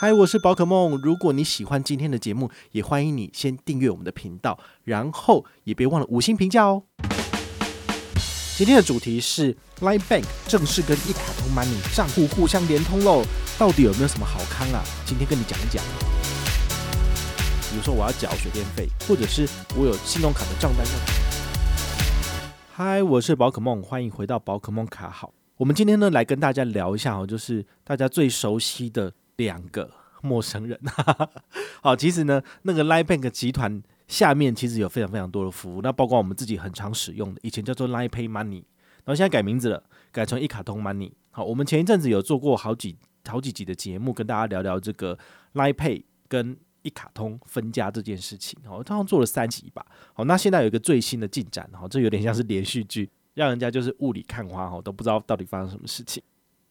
嗨，我是宝可梦。如果你喜欢今天的节目，也欢迎你先订阅我们的频道，然后也别忘了五星评价哦。今天的主题是 Line Bank 正式跟一卡通 Money 账户互相连通喽，到底有没有什么好康啊？今天跟你讲一讲。比如说我要缴水电费，或者是我有信用卡的账单要。嗨，我是宝可梦，欢迎回到宝可梦卡好。我们今天呢来跟大家聊一下哦，就是大家最熟悉的。两个陌生人，好，其实呢，那个 Line Bank 集团下面其实有非常非常多的服务，那包括我们自己很常使用的，以前叫做 Line Pay Money，然后现在改名字了，改成一卡通 Money。好，我们前一阵子有做过好几好几集的节目，跟大家聊聊这个 Line Pay 跟一卡通分家这件事情。好，通常做了三集吧。好，那现在有一个最新的进展，哈，这有点像是连续剧，让人家就是雾里看花，哈，都不知道到底发生什么事情。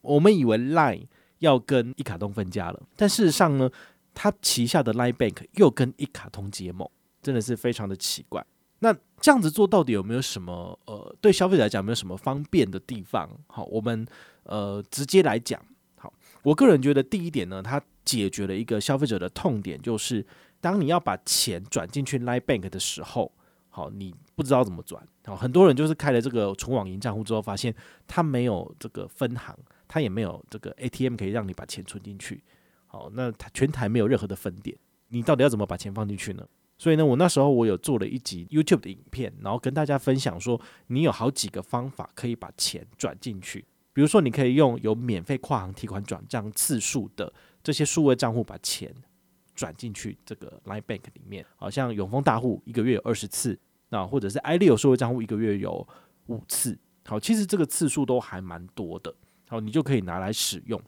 我们以为 Line 要跟一卡通分家了，但事实上呢，他旗下的 Line Bank 又跟一卡通结盟，真的是非常的奇怪。那这样子做到底有没有什么呃，对消费者来讲有没有什么方便的地方？好，我们呃直接来讲。好，我个人觉得第一点呢，它解决了一个消费者的痛点，就是当你要把钱转进去 Line Bank 的时候，好，你不知道怎么转。好，很多人就是开了这个纯网银账户之后，发现他没有这个分行。他也没有这个 ATM 可以让你把钱存进去，好，那他全台没有任何的分点，你到底要怎么把钱放进去呢？所以呢，我那时候我有做了一集 YouTube 的影片，然后跟大家分享说，你有好几个方法可以把钱转进去，比如说你可以用有免费跨行提款转账次数的这些数位账户把钱转进去这个 Line Bank 里面，好像永丰大户一个月有二十次，那或者是 iLeo 数位账户一个月有五次，好，其实这个次数都还蛮多的。好，你就可以拿来使用。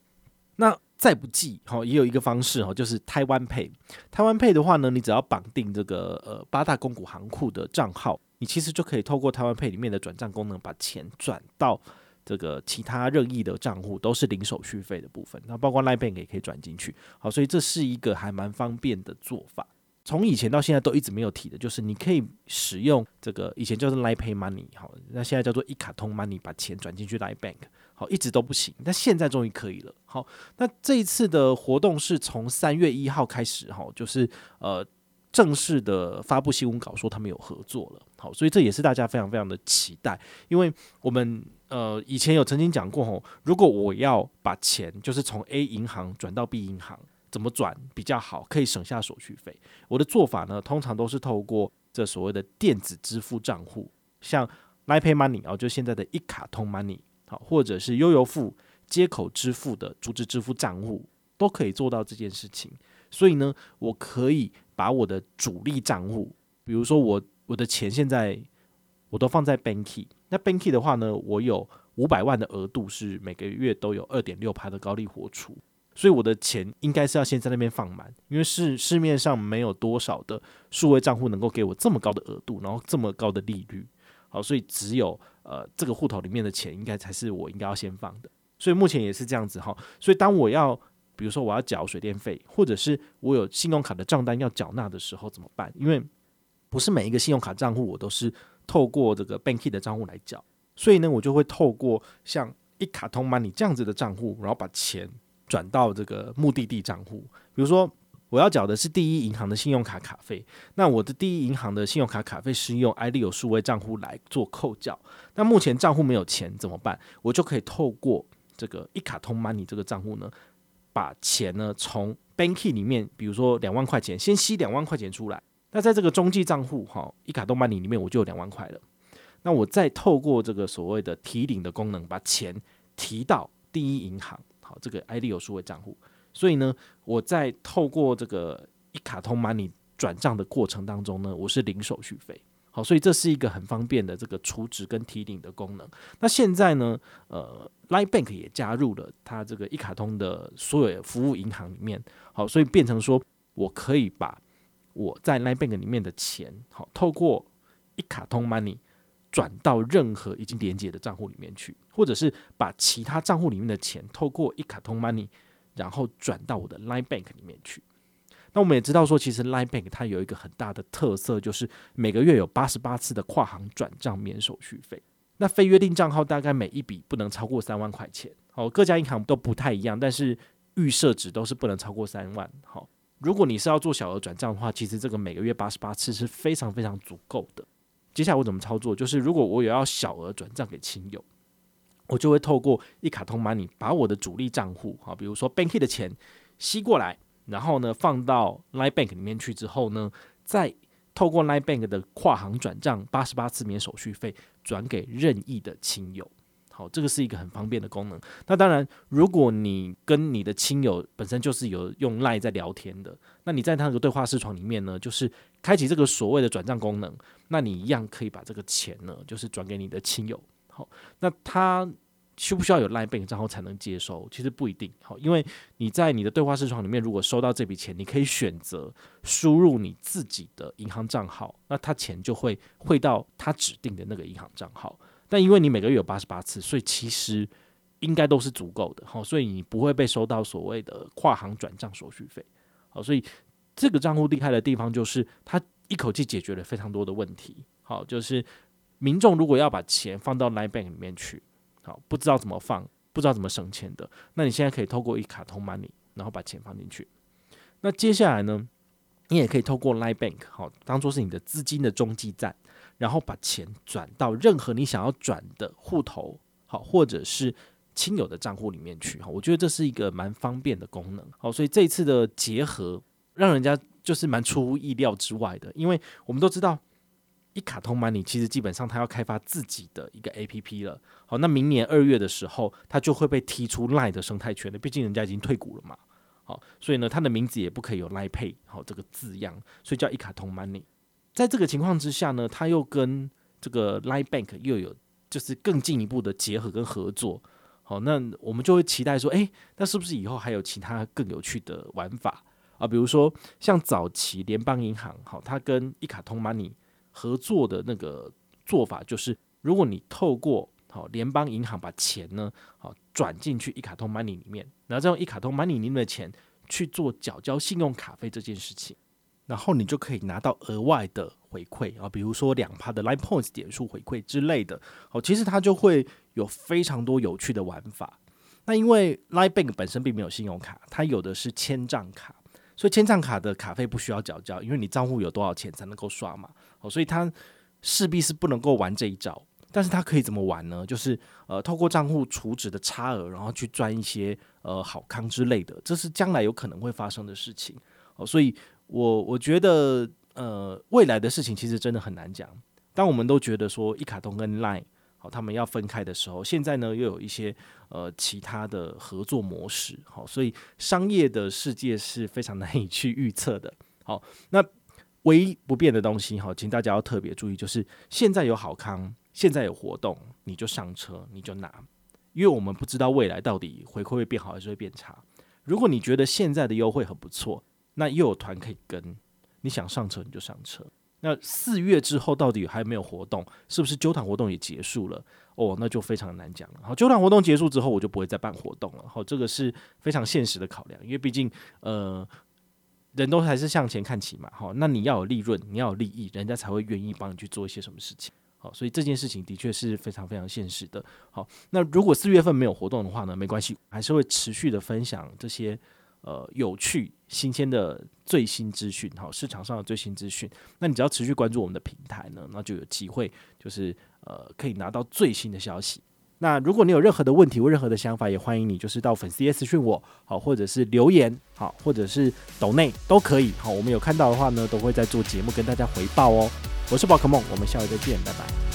那再不济，好，也有一个方式哈，就是台湾 Pay。台湾 Pay 的话呢，你只要绑定这个呃八大公股行库的账号，你其实就可以透过台湾 Pay 里面的转账功能，把钱转到这个其他任意的账户，都是零手续费的部分。那包括 Line Bank 也可以转进去。好，所以这是一个还蛮方便的做法。从以前到现在都一直没有提的，就是你可以使用这个以前叫做 l i Pay Money，好，那现在叫做一卡通 Money，把钱转进去 l i Bank。好，一直都不行，但现在终于可以了。好，那这一次的活动是从三月一号开始，哈，就是呃正式的发布新闻稿说他们有合作了。好，所以这也是大家非常非常的期待，因为我们呃以前有曾经讲过，吼，如果我要把钱就是从 A 银行转到 B 银行，怎么转比较好，可以省下手续费？我的做法呢，通常都是透过这所谓的电子支付账户，像 l i p a y Money 啊，就现在的一卡通 Money。好，或者是悠游付接口支付的组织支付账户都可以做到这件事情。所以呢，我可以把我的主力账户，比如说我我的钱现在我都放在 Banky，那 Banky 的话呢，我有五百万的额度是每个月都有二点六趴的高利活出，所以我的钱应该是要先在那边放满，因为市市面上没有多少的数位账户能够给我这么高的额度，然后这么高的利率。好，所以只有呃这个户头里面的钱应该才是我应该要先放的，所以目前也是这样子哈。所以当我要比如说我要缴水电费，或者是我有信用卡的账单要缴纳的时候怎么办？因为不是每一个信用卡账户我都是透过这个 Banky 的账户来缴，所以呢我就会透过像一卡通 Money 这样子的账户，然后把钱转到这个目的地账户，比如说。我要缴的是第一银行的信用卡卡费，那我的第一银行的信用卡卡费是用 i d 有数位账户来做扣缴，那目前账户没有钱怎么办？我就可以透过这个一卡通 Money 这个账户呢，把钱呢从 Banky 里面，比如说两万块钱，先吸两万块钱出来，那在这个中继账户哈，一卡通 Money 里面我就有两万块了，那我再透过这个所谓的提领的功能，把钱提到第一银行，好，这个 ID 有数位账户。所以呢，我在透过这个一卡通 Money 转账的过程当中呢，我是零手续费。好，所以这是一个很方便的这个储值跟提领的功能。那现在呢，呃，Line Bank 也加入了它这个一卡通的所有服务银行里面。好，所以变成说我可以把我在 Line Bank 里面的钱，好，透过一卡通 Money 转到任何已经连接的账户里面去，或者是把其他账户里面的钱透过一卡通 Money。然后转到我的 Line Bank 里面去。那我们也知道说，其实 Line Bank 它有一个很大的特色，就是每个月有八十八次的跨行转账免手续费。那非约定账号大概每一笔不能超过三万块钱。哦，各家银行都不太一样，但是预设值都是不能超过三万。好，如果你是要做小额转账的话，其实这个每个月八十八次是非常非常足够的。接下来我怎么操作？就是如果我有要小额转账给亲友，我就会透过一卡通 Money 把我的主力账户，啊，比如说 Banky 的钱吸过来，然后呢放到 Line Bank 里面去之后呢，再透过 Line Bank 的跨行转账八十八次免手续费转给任意的亲友。好，这个是一个很方便的功能。那当然，如果你跟你的亲友本身就是有用 Line 在聊天的，那你在他那个对话视窗里面呢，就是开启这个所谓的转账功能，那你一样可以把这个钱呢，就是转给你的亲友。好，那他需不需要有 Line Bank 账号才能接收？其实不一定。好，因为你在你的对话视窗里面，如果收到这笔钱，你可以选择输入你自己的银行账号，那他钱就会汇到他指定的那个银行账号。但因为你每个月有八十八次，所以其实应该都是足够的，好，所以你不会被收到所谓的跨行转账手续费，好，所以这个账户厉害的地方就是它一口气解决了非常多的问题，好，就是民众如果要把钱放到 Line Bank 里面去，好，不知道怎么放，不知道怎么省钱的，那你现在可以透过一卡通 Money，然后把钱放进去，那接下来呢，你也可以透过 Line Bank，好，当做是你的资金的中继站。然后把钱转到任何你想要转的户头，好，或者是亲友的账户里面去，哈，我觉得这是一个蛮方便的功能，好，所以这一次的结合让人家就是蛮出乎意料之外的，因为我们都知道一卡通 Money 其实基本上它要开发自己的一个 APP 了，好，那明年二月的时候它就会被踢出 Line 的生态圈了，毕竟人家已经退股了嘛，好，所以呢它的名字也不可以有 Line Pay 好这个字样，所以叫一卡通 Money。在这个情况之下呢，他又跟这个 Line Bank 又有就是更进一步的结合跟合作，好，那我们就会期待说，诶，那是不是以后还有其他更有趣的玩法啊？比如说像早期联邦银行，好，它跟一卡通 Money 合作的那个做法，就是如果你透过好联邦银行把钱呢，好转进去一卡通 Money 里面，然后再用一卡通 Money 里面的钱去做缴交信用卡费这件事情。然后你就可以拿到额外的回馈啊，比如说两趴的 Line Points 点数回馈之类的。哦，其实它就会有非常多有趣的玩法。那因为 Line Bank 本身并没有信用卡，它有的是千账卡，所以千账卡的卡费不需要缴交，因为你账户有多少钱才能够刷嘛。哦，所以它势必是不能够玩这一招。但是它可以怎么玩呢？就是呃，透过账户储值的差额，然后去赚一些呃好康之类的，这是将来有可能会发生的事情。哦，所以。我我觉得，呃，未来的事情其实真的很难讲。当我们都觉得说一卡通跟 Line 好，他们要分开的时候，现在呢又有一些呃其他的合作模式，好，所以商业的世界是非常 难以去预测的。好，那唯一不变的东西，好，请大家要特别注意，就是现在有好康，现在有活动，你就上车，你就拿，因为我们不知道未来到底回馈会变好还是会变差。如果你觉得现在的优惠很不错，那又有团可以跟，你想上车你就上车。那四月之后到底还有没有活动？是不是揪团活动也结束了？哦，那就非常难讲了。好，揪团活动结束之后，我就不会再办活动了。好，这个是非常现实的考量，因为毕竟呃，人都还是向前看齐嘛。好，那你要有利润，你要有利益，人家才会愿意帮你去做一些什么事情。好，所以这件事情的确是非常非常现实的。好，那如果四月份没有活动的话呢？没关系，还是会持续的分享这些。呃，有趣、新鲜的最新资讯，好，市场上的最新资讯，那你只要持续关注我们的平台呢，那就有机会，就是呃，可以拿到最新的消息。那如果你有任何的问题或任何的想法，也欢迎你就是到粉丝私讯我，好，或者是留言，好，或者是抖内都可以，好，我们有看到的话呢，都会在做节目跟大家回报哦。我是宝可梦，我们下回再见，拜拜。